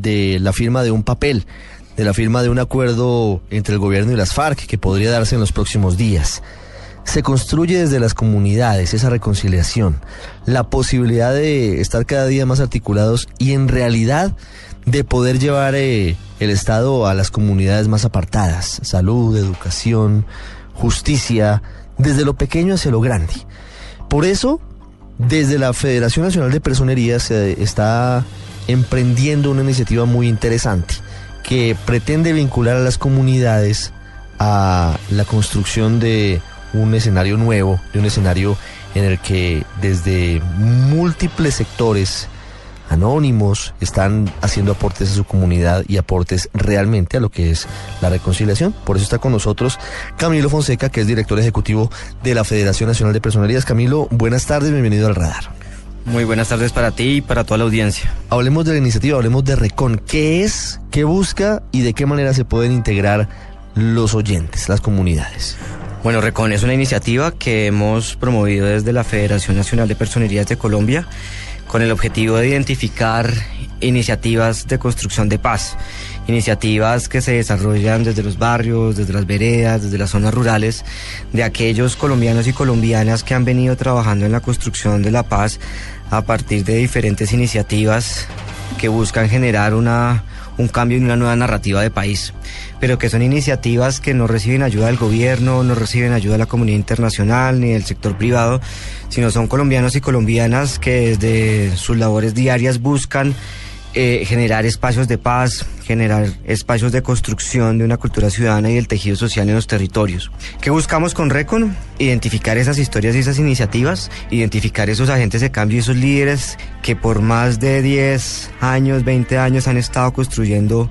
de la firma de un papel de la firma de un acuerdo entre el gobierno y las FARC que podría darse en los próximos días. Se construye desde las comunidades esa reconciliación, la posibilidad de estar cada día más articulados y en realidad de poder llevar eh, el Estado a las comunidades más apartadas, salud, educación, justicia, desde lo pequeño hacia lo grande. Por eso, desde la Federación Nacional de Personería se está emprendiendo una iniciativa muy interesante que pretende vincular a las comunidades a la construcción de un escenario nuevo, de un escenario en el que desde múltiples sectores anónimos están haciendo aportes a su comunidad y aportes realmente a lo que es la reconciliación. Por eso está con nosotros Camilo Fonseca, que es director ejecutivo de la Federación Nacional de Personerías. Camilo, buenas tardes, bienvenido al radar. Muy buenas tardes para ti y para toda la audiencia. Hablemos de la iniciativa, hablemos de Recon. ¿Qué es, qué busca y de qué manera se pueden integrar los oyentes, las comunidades? Bueno, Recon es una iniciativa que hemos promovido desde la Federación Nacional de Personerías de Colombia con el objetivo de identificar iniciativas de construcción de paz, iniciativas que se desarrollan desde los barrios, desde las veredas, desde las zonas rurales, de aquellos colombianos y colombianas que han venido trabajando en la construcción de la paz a partir de diferentes iniciativas que buscan generar una, un cambio y una nueva narrativa de país, pero que son iniciativas que no reciben ayuda del gobierno, no reciben ayuda de la comunidad internacional ni del sector privado, sino son colombianos y colombianas que desde sus labores diarias buscan eh, generar espacios de paz, generar espacios de construcción de una cultura ciudadana y del tejido social en los territorios. ¿Qué buscamos con Recon? Identificar esas historias y esas iniciativas, identificar esos agentes de cambio y esos líderes que por más de 10 años, 20 años han estado construyendo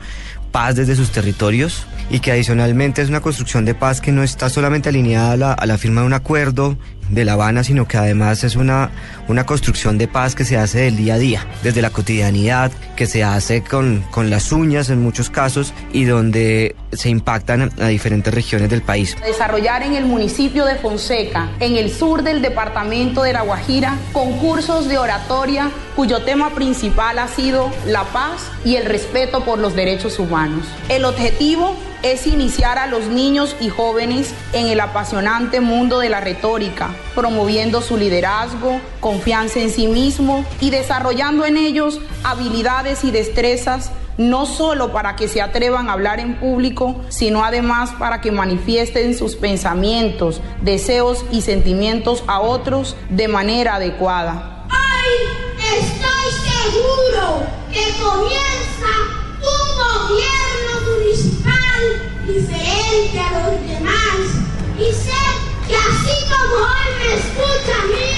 paz desde sus territorios y que adicionalmente es una construcción de paz que no está solamente alineada a la, firma de un acuerdo de La Habana, sino que además es una, una construcción de paz que se hace del día a día, desde la cotidianidad, que se hace con, con las uñas en muchos casos y donde se impactan a diferentes regiones del país. Desarrollar en el municipio de Fonseca, en el sur del departamento de La Guajira, concursos de oratoria cuyo tema principal ha sido la paz y el respeto por los derechos humanos. El objetivo es iniciar a los niños y jóvenes en el apasionante mundo de la retórica, promoviendo su liderazgo, confianza en sí mismo y desarrollando en ellos habilidades y destrezas no solo para que se atrevan a hablar en público, sino además para que manifiesten sus pensamientos, deseos y sentimientos a otros de manera adecuada. ¡Ay! Estoy seguro que comienza un gobierno diferente a los demás y sé que así como hoy me escucha a mí,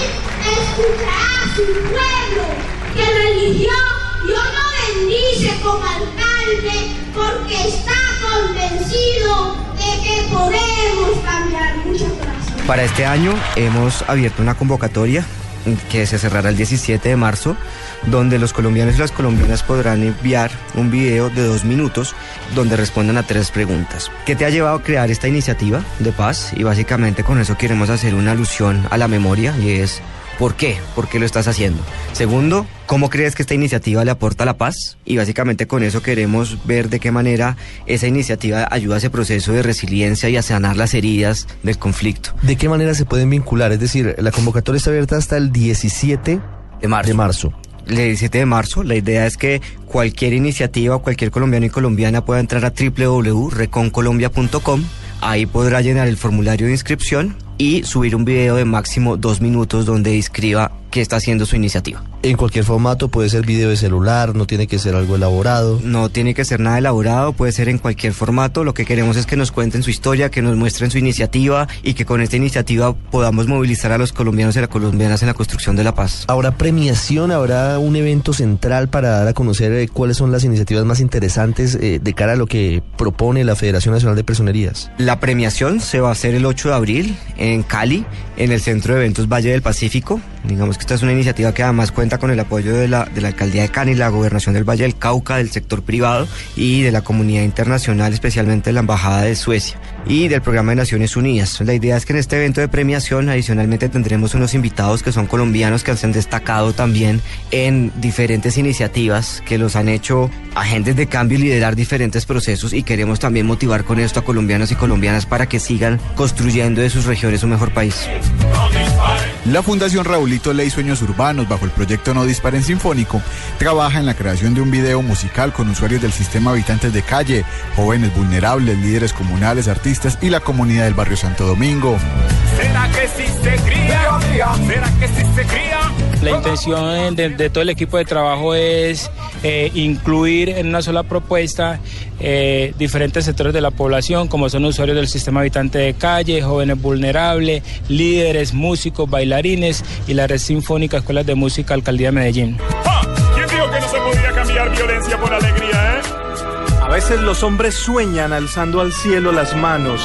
escuchará a su pueblo que religió y no bendice como alcalde porque está convencido de que podemos cambiar muchas cosas. Para este año hemos abierto una convocatoria que se cerrará el 17 de marzo, donde los colombianos y las colombianas podrán enviar un video de dos minutos donde respondan a tres preguntas. ¿Qué te ha llevado a crear esta iniciativa de paz? Y básicamente con eso queremos hacer una alusión a la memoria y es ¿Por qué? ¿Por qué lo estás haciendo? Segundo, ¿cómo crees que esta iniciativa le aporta la paz? Y básicamente con eso queremos ver de qué manera esa iniciativa ayuda a ese proceso de resiliencia y a sanar las heridas del conflicto. ¿De qué manera se pueden vincular? Es decir, la convocatoria está abierta hasta el 17 de marzo. De marzo. El 17 de marzo, la idea es que cualquier iniciativa cualquier colombiano y colombiana pueda entrar a www.reconcolombia.com. Ahí podrá llenar el formulario de inscripción y subir un video de máximo dos minutos donde describa qué está haciendo su iniciativa. En cualquier formato, puede ser video de celular, no tiene que ser algo elaborado. No tiene que ser nada elaborado, puede ser en cualquier formato. Lo que queremos es que nos cuenten su historia, que nos muestren su iniciativa y que con esta iniciativa podamos movilizar a los colombianos y las colombianas en la construcción de la paz. ¿Habrá premiación? ¿Habrá un evento central para dar a conocer eh, cuáles son las iniciativas más interesantes eh, de cara a lo que propone la Federación Nacional de Personerías? La premiación se va a hacer el 8 de abril en Cali, en el Centro de Eventos Valle del Pacífico. Digamos que esta es una iniciativa que además cuenta con el apoyo de la, de la Alcaldía de Cali, la Gobernación del Valle del Cauca, del sector privado y de la comunidad internacional, especialmente de la Embajada de Suecia y del Programa de Naciones Unidas. La idea es que en este evento de premiación adicionalmente tendremos unos invitados que son colombianos que se han destacado también en diferentes iniciativas que los han hecho agentes de cambio y liderar diferentes procesos y queremos también motivar con esto a colombianos y colombianas para que sigan construyendo de sus regiones un mejor país. La Fundación Raulito Ley Sueños Urbanos, bajo el proyecto No Disparen Sinfónico, trabaja en la creación de un video musical con usuarios del sistema habitantes de calle, jóvenes vulnerables, líderes comunales, artistas y la comunidad del barrio Santo Domingo. ¿Será que sí se cría? ¿Será que sí se cría? La intención de, de, todo el equipo de trabajo es eh, incluir en una sola propuesta eh, diferentes sectores de la población, como son usuarios del sistema habitante de calle, jóvenes vulnerables, líderes, músicos, bailarines y la red sinfónica Escuelas de Música Alcaldía de Medellín. ¡Ah! ¿Quién dijo que no se podía cambiar violencia por alegría, eh? A veces los hombres sueñan alzando al cielo las manos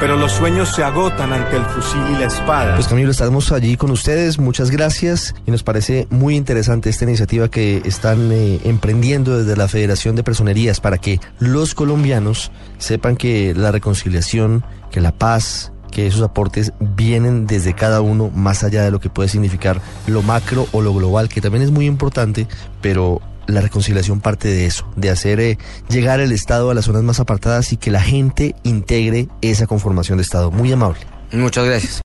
pero los sueños se agotan ante el fusil y la espada. Pues Camilo, estamos allí con ustedes, muchas gracias y nos parece muy interesante esta iniciativa que están eh, emprendiendo desde la Federación de Personerías para que los colombianos sepan que la reconciliación, que la paz, que esos aportes vienen desde cada uno más allá de lo que puede significar lo macro o lo global, que también es muy importante, pero la reconciliación parte de eso, de hacer eh, llegar el Estado a las zonas más apartadas y que la gente integre esa conformación de Estado. Muy amable. Muchas gracias.